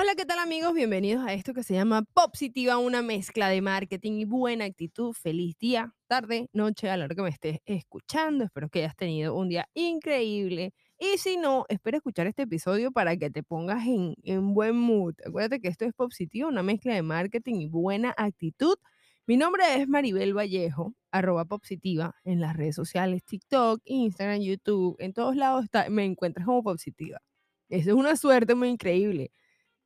Hola, ¿qué tal amigos? Bienvenidos a esto que se llama Positiva, una mezcla de marketing y buena actitud. Feliz día, tarde, noche, a la hora que me estés escuchando. Espero que hayas tenido un día increíble. Y si no, espero escuchar este episodio para que te pongas en, en buen mood. Acuérdate que esto es Positiva, una mezcla de marketing y buena actitud. Mi nombre es Maribel Vallejo, arroba Positiva en las redes sociales, TikTok, Instagram, YouTube, en todos lados está, me encuentras como Positiva. Eso es una suerte muy increíble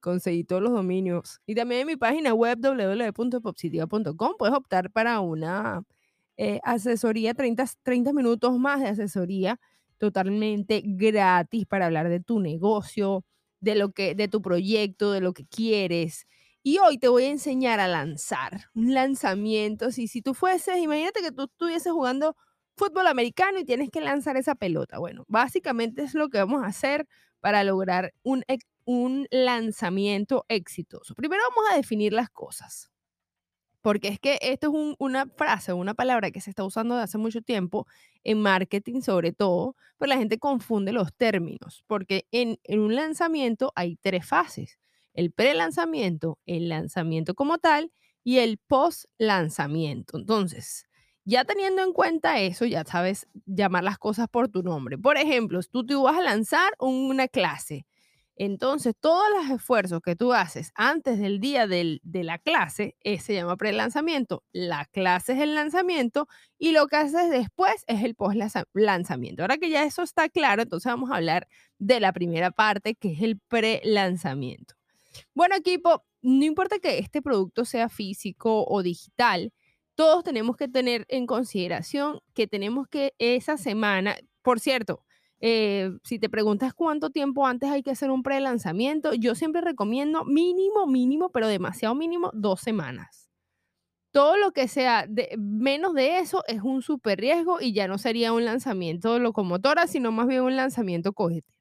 conseguí todos los dominios. Y también en mi página web www.popsitiva.com puedes optar para una eh, asesoría, 30, 30 minutos más de asesoría totalmente gratis para hablar de tu negocio, de lo que, de tu proyecto, de lo que quieres. Y hoy te voy a enseñar a lanzar un lanzamiento. Si, tú fueses, imagínate que tú estuvieses jugando fútbol americano y tienes que lanzar esa pelota. Bueno, básicamente es lo que vamos a hacer para lograr un un lanzamiento exitoso? Primero vamos a definir las cosas. Porque es que esto es una frase, una palabra que se está usando desde hace mucho tiempo en marketing sobre todo, pero la gente confunde los términos, porque en, en un lanzamiento hay tres fases. El pre-lanzamiento, el lanzamiento como tal y el post-lanzamiento. Entonces, ya teniendo en cuenta eso, ya sabes llamar las cosas por tu nombre. Por ejemplo, tú te vas a lanzar una clase entonces, todos los esfuerzos que tú haces antes del día de la clase eh, se llama pre-lanzamiento. La clase es el lanzamiento y lo que haces después es el post-lanzamiento. Ahora que ya eso está claro, entonces vamos a hablar de la primera parte, que es el pre-lanzamiento. Bueno, equipo, no importa que este producto sea físico o digital, todos tenemos que tener en consideración que tenemos que esa semana, por cierto, eh, si te preguntas cuánto tiempo antes hay que hacer un pre-lanzamiento, yo siempre recomiendo mínimo, mínimo, pero demasiado mínimo, dos semanas. Todo lo que sea menos de eso es un super riesgo y ya no sería un lanzamiento locomotora, sino más bien un lanzamiento cohete.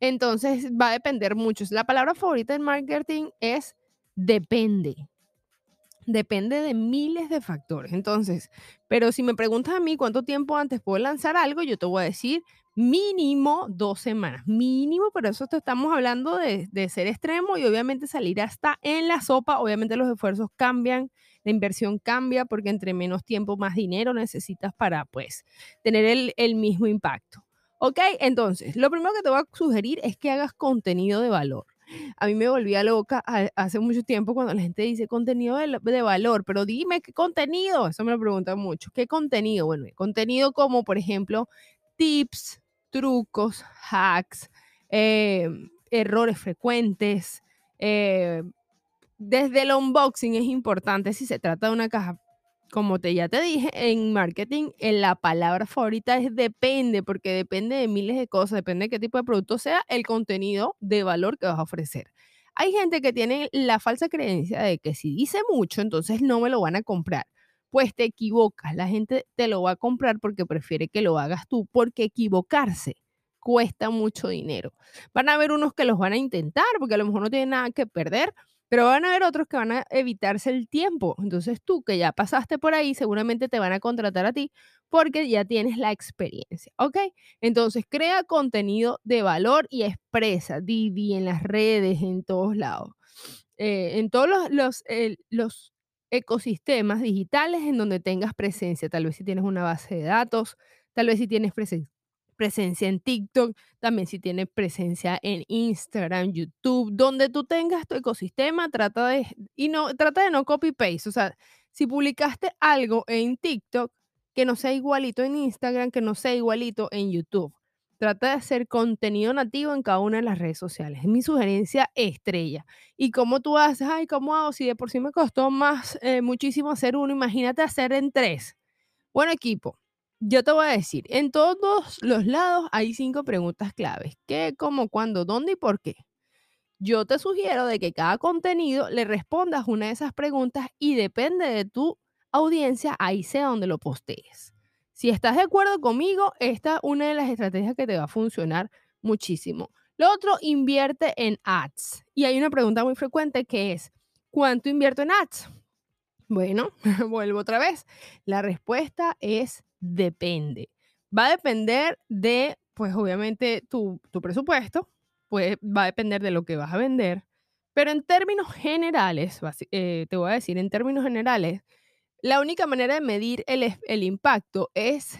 Entonces va a depender mucho. La palabra favorita en marketing es depende. Depende de miles de factores. Entonces, pero si me preguntas a mí cuánto tiempo antes puedo lanzar algo, yo te voy a decir mínimo dos semanas, mínimo, pero eso estamos hablando de, de, ser extremo y obviamente salir hasta en la sopa, obviamente los esfuerzos cambian, la inversión cambia porque entre menos tiempo, más dinero necesitas para pues tener el, el mismo impacto. ¿Ok? Entonces, lo primero que te voy a sugerir es que hagas contenido de valor. A mí me volvía loca hace mucho tiempo cuando la gente dice contenido de, de, valor, pero dime qué contenido, eso me lo preguntan mucho, ¿qué contenido? Bueno, contenido como por ejemplo tips, trucos, hacks, eh, errores frecuentes. Eh, desde el unboxing es importante si se trata de una caja. Como te, ya te dije, en marketing en la palabra favorita es depende, porque depende de miles de cosas, depende de qué tipo de producto sea el contenido de valor que vas a ofrecer. Hay gente que tiene la falsa creencia de que si dice mucho, entonces no me lo van a comprar pues te equivocas. La gente te lo va a comprar porque prefiere que lo hagas tú, porque equivocarse cuesta mucho dinero. Van a haber unos que los van a intentar porque a lo mejor no tienen nada que perder, pero van a haber otros que van a evitarse el tiempo. Entonces tú que ya pasaste por ahí, seguramente te van a contratar a ti porque ya tienes la experiencia, ¿ok? Entonces crea contenido de valor y expresa, Didi en las redes, en todos lados. Eh, en todos los, los, los ecosistemas digitales en donde tengas presencia. Tal vez si tienes una base de datos, tal vez si tienes presencia en TikTok, también si tienes presencia en Instagram, YouTube, donde tú tengas tu ecosistema, trata de y no trata de no copy paste, o sea, si publicaste algo en TikTok que no sea igualito en Instagram, que no sea igualito en YouTube. Trata de hacer contenido nativo en cada una de las redes sociales. Es mi sugerencia estrella. ¿Y cómo tú haces? Ay, ¿cómo hago? Si de por sí me costó más, eh, muchísimo hacer uno, imagínate hacer en tres. Bueno, equipo, yo te voy a decir, en todos los lados hay cinco preguntas claves. ¿Qué, cómo, cuándo, dónde y por qué? Yo te sugiero de que cada contenido le respondas una de esas preguntas y depende de tu audiencia, ahí sea donde lo postees. Si estás de acuerdo conmigo, esta es una de las estrategias que te va a funcionar muchísimo. Lo otro, invierte en ads. Y hay una pregunta muy frecuente que es, ¿cuánto invierto en ads? Bueno, vuelvo otra vez. La respuesta es depende. Va a depender de, pues obviamente, tu, presupuesto, pues va a depender de lo que vas a vender, Pero en términos generales, eh, te voy a decir, en términos generales, la única manera de medir el, impacto es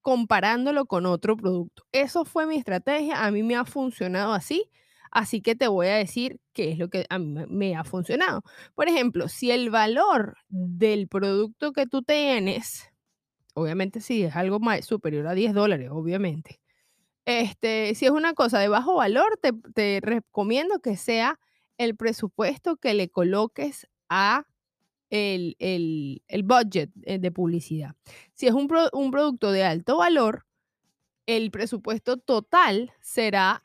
comparándolo con otro producto. Eso fue mi estrategia, a mí me ha funcionado así, así que te voy a decir qué es lo que a mí me ha funcionado. Por ejemplo, si el valor del producto que tú tienes, obviamente si es algo más superior a 10 dólares, obviamente. Este, si es una cosa de bajo valor, te recomiendo que sea el presupuesto que le coloques a el, el, budget eh, de publicidad. Si es un, un producto de alto valor, el presupuesto total será,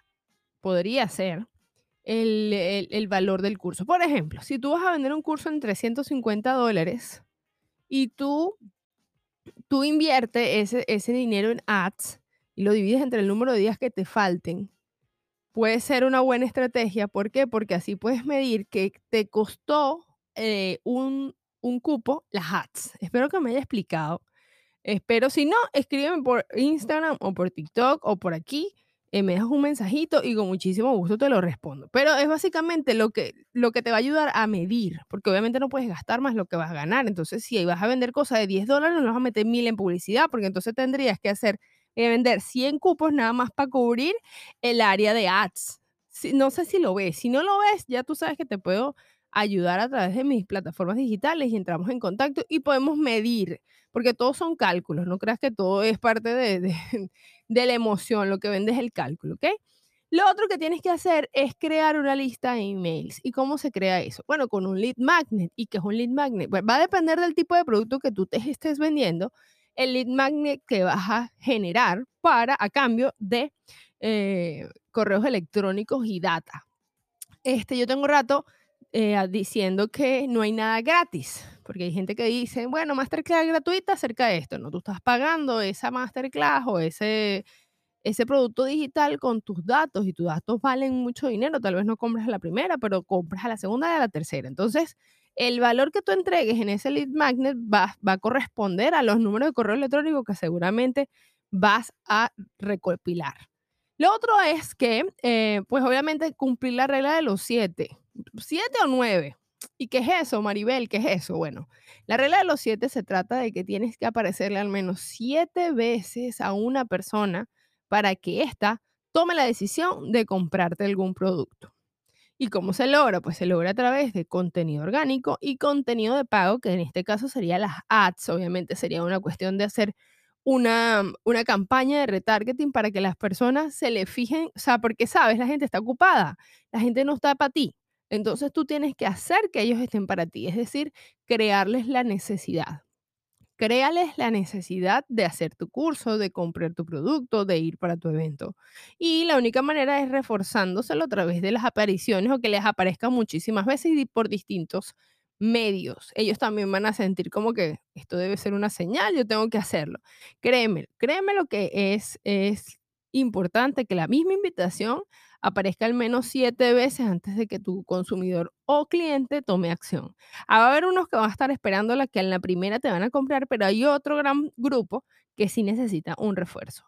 podría ser, el, el, valor del curso. Por ejemplo, si tú vas a vender un curso en 350 dólares y tú, tú inviertes ese, ese dinero en ads y lo divides entre el número de días que te falten, puede ser una buena estrategia. ¿Por qué? Porque así puedes medir que te costó eh, un, un, cupo las ads. Espero que me haya explicado. Espero, si no, escríbeme por Instagram o por TikTok o por aquí. Eh, me dejas un mensajito y con muchísimo gusto te lo respondo. Pero es básicamente lo que, lo que te va a ayudar a medir, porque obviamente no puedes gastar más lo que vas a ganar. Entonces, si vas a vender cosas de 10 dólares, no vas a meter mil en publicidad, porque entonces tendrías que hacer eh, vender 100 cupos nada más para cubrir el área de ads. no sé si lo ves. Si no lo ves, ya tú sabes que te puedo ayudar a través de mis plataformas digitales y entramos en contacto y podemos medir, porque todos son cálculos, no creas que todo es parte de, de, la emoción, lo que vende es el cálculo, ¿ok? Lo otro que tienes que hacer es crear una lista de emails. ¿Y cómo se crea eso? Bueno, con un lead magnet. ¿Y qué es un lead magnet? va a depender del tipo de producto que tú te estés vendiendo, el lead magnet que vas a generar para a cambio de eh, correos electrónicos y data. Este, yo tengo rato eh, diciendo que no hay nada gratis, porque hay gente que dice, bueno, masterclass gratuita acerca de esto, ¿no? Tú estás pagando esa masterclass o ese, ese producto digital con tus datos y tus datos valen mucho dinero, tal vez no compras a la primera, pero compras a la segunda y a la tercera. Entonces, el valor que tú entregues en ese lead magnet va, a corresponder a los números de correo electrónico que seguramente vas a recopilar. Lo otro es que, eh, pues obviamente cumplir la regla de los siete, siete o nueve. ¿Y qué es eso, Maribel? ¿Qué es eso? Bueno, la regla de los siete se trata de que tienes que aparecerle al menos siete veces a una persona para que ésta tome la decisión de comprarte algún producto. ¿Y cómo se logra? Pues se logra a través de contenido orgánico y contenido de pago, que en este caso sería las ads. Obviamente sería una cuestión de hacer una, una campaña de retargeting para que las personas se le fijen, o sea, porque sabes, la gente está ocupada, la gente no está para ti. Entonces tú tienes que hacer que ellos estén para ti, es decir, crearles la necesidad. Créales la necesidad de hacer tu curso, de comprar tu producto, de ir para tu evento. Y la única manera es reforzándoselo a través de las apariciones o que les aparezcan muchísimas veces y por distintos medios. Ellos también van a sentir como que esto debe ser una señal, yo tengo que hacerlo. Créeme, créeme lo que es, es importante que la misma invitación aparezca al menos siete veces antes de que tu consumidor o cliente tome acción. Ah, va a haber unos que van a estar esperando la que en la primera te van a comprar, pero hay otro gran grupo que sí necesita un refuerzo.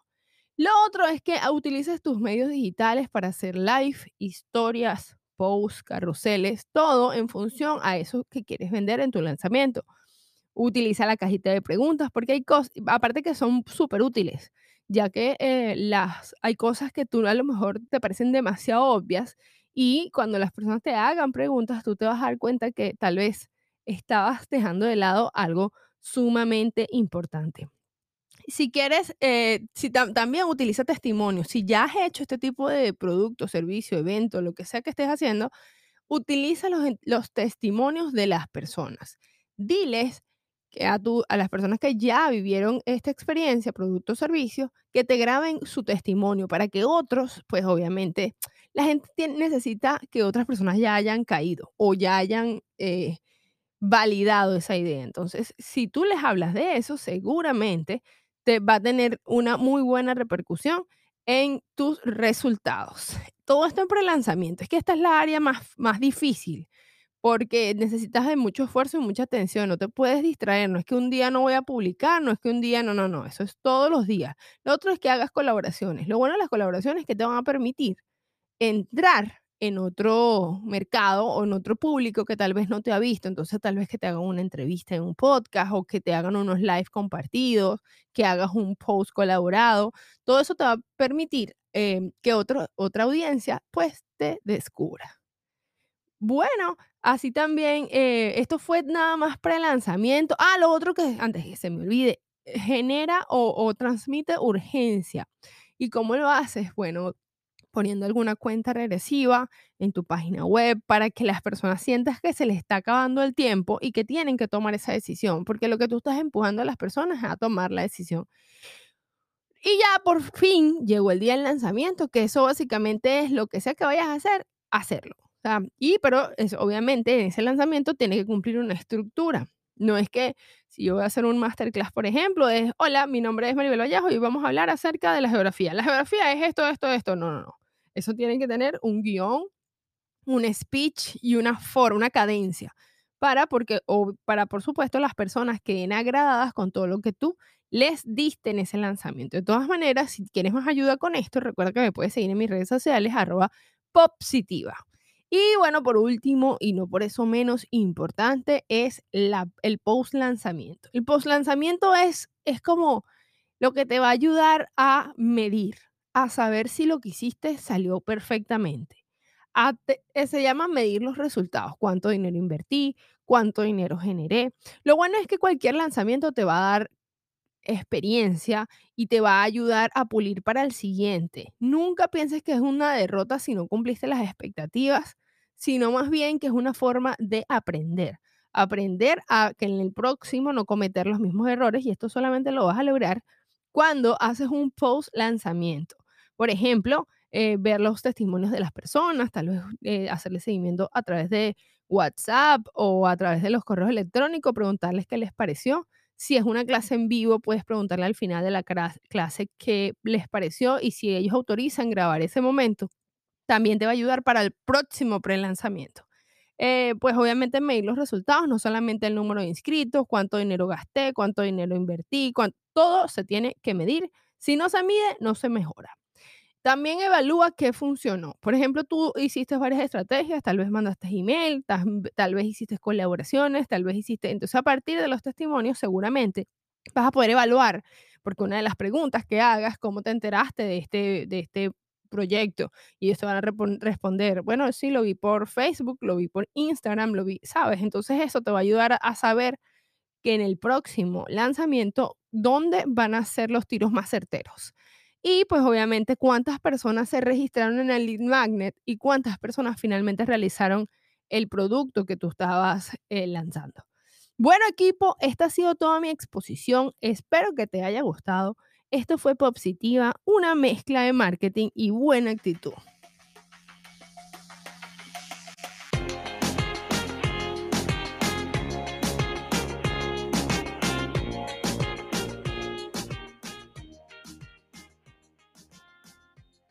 Lo otro es que utilices tus medios digitales para hacer live, historias, posts, carruseles, todo en función a eso que quieres vender en tu lanzamiento. Utiliza la cajita de preguntas porque hay cosas, aparte que son súper útiles ya que eh, las, hay cosas que tú a lo mejor te parecen demasiado obvias y cuando las personas te hagan preguntas, tú te vas a dar cuenta que tal vez estabas dejando de lado algo sumamente importante. Si quieres, eh, si también utiliza testimonios. Si ya has hecho este tipo de producto, servicio, evento, lo que sea que estés haciendo, utiliza los, los testimonios de las personas. Diles a, las personas que ya vivieron esta experiencia, producto o servicio, que te graben su testimonio para que otros, pues obviamente, la gente necesita que otras personas ya hayan caído o ya hayan eh, validado esa idea. Entonces, si tú les hablas de eso, seguramente te va a tener una muy buena repercusión en tus resultados. Todo esto en pre-lanzamiento. Es que esta es la área más, más difícil porque necesitas de mucho esfuerzo y mucha atención, no te puedes distraer, no es que un día no voy a publicar, no es que un día, no, no, no, eso es todos los días. Lo otro es que hagas colaboraciones. Lo bueno de las colaboraciones es que te van a permitir entrar en otro mercado o en otro público que tal vez no te ha visto. Entonces, tal vez que te hagan una entrevista en un podcast o que te hagan unos live compartidos, que hagas un post colaborado. Todo eso te va a permitir em, que otra audiencia pues te descubra. Bueno, así también, eh, esto fue nada más pre-lanzamiento. Ah, lo otro que antes que se me olvide, genera o, transmite urgencia. ¿Y cómo lo haces? Bueno, poniendo alguna cuenta regresiva en tu página web para que las personas sientan que se les está acabando el tiempo y que tienen que tomar esa decisión, porque lo que tú estás empujando a las personas es a tomar la decisión. Y ya por fin llegó el día del lanzamiento, que eso básicamente es lo que sea que vayas a hacer, hacerlo. Y pero es, obviamente en ese lanzamiento tiene que cumplir una estructura. No es que si yo voy a hacer un masterclass, por ejemplo, es, hola, mi nombre es Maribel Vallejo y vamos a hablar acerca de la geografía. La geografía es esto, esto, esto. No, no, no. Eso tiene que tener un guion, un speech y una forma, una cadencia. Para, porque, o para, por supuesto, las personas queden agradadas con todo lo que tú les diste en ese lanzamiento. De todas maneras, si quieres más ayuda con esto, recuerda que me puedes seguir en mis redes sociales, arroba. Y bueno, por último, y no por eso menos importante, es la, el post lanzamiento. El post lanzamiento es, es como lo que te va a ayudar a medir, a saber si lo que hiciste salió perfectamente. Eh, se llama medir los resultados, cuánto dinero invertí, cuánto dinero generé. Lo bueno es que cualquier lanzamiento te va a dar experiencia y te va a ayudar a pulir para el siguiente. Nunca pienses que es una derrota si no cumpliste las expectativas, sino más bien que es una forma de aprender. Aprender a que en el próximo no cometer los mismos errores y esto solamente lo vas a lograr cuando haces un post lanzamiento. Por ejemplo, eh, ver los testimonios de las personas, tal vez eh, hacerle seguimiento a través de WhatsApp o a través de los correos electrónicos, preguntarles qué les pareció si es una clase en vivo, puedes preguntarle al final de la clase qué les pareció y si ellos autorizan grabar ese momento, también te va a ayudar para el próximo pre-lanzamiento. Eh, pues obviamente medir los resultados, no solamente el número de inscritos, cuánto dinero gasté, cuánto dinero invertí, todo se tiene que medir. Si no se mide, no se mejora. También evalúa qué funcionó. Por ejemplo, tú hiciste varias estrategias, tal vez mandaste email, tal, vez hiciste colaboraciones, tal vez hiciste... Entonces, a partir de los testimonios, seguramente vas a poder evaluar, porque una de las preguntas que hagas, ¿cómo te enteraste de este, de este proyecto? Y ellos te van a responder, bueno, sí, lo vi por Facebook, lo vi por Instagram, lo vi, ¿sabes? Entonces, eso te va a ayudar a saber que en el próximo lanzamiento, ¿dónde van a ser los tiros más certeros? Y pues obviamente cuántas personas se registraron en el lead magnet y cuántas personas finalmente realizaron el producto que tú estabas eh, lanzando. Bueno equipo, esta ha sido toda mi exposición. Espero que te haya gustado. Esto fue Positiva, una mezcla de marketing y buena actitud.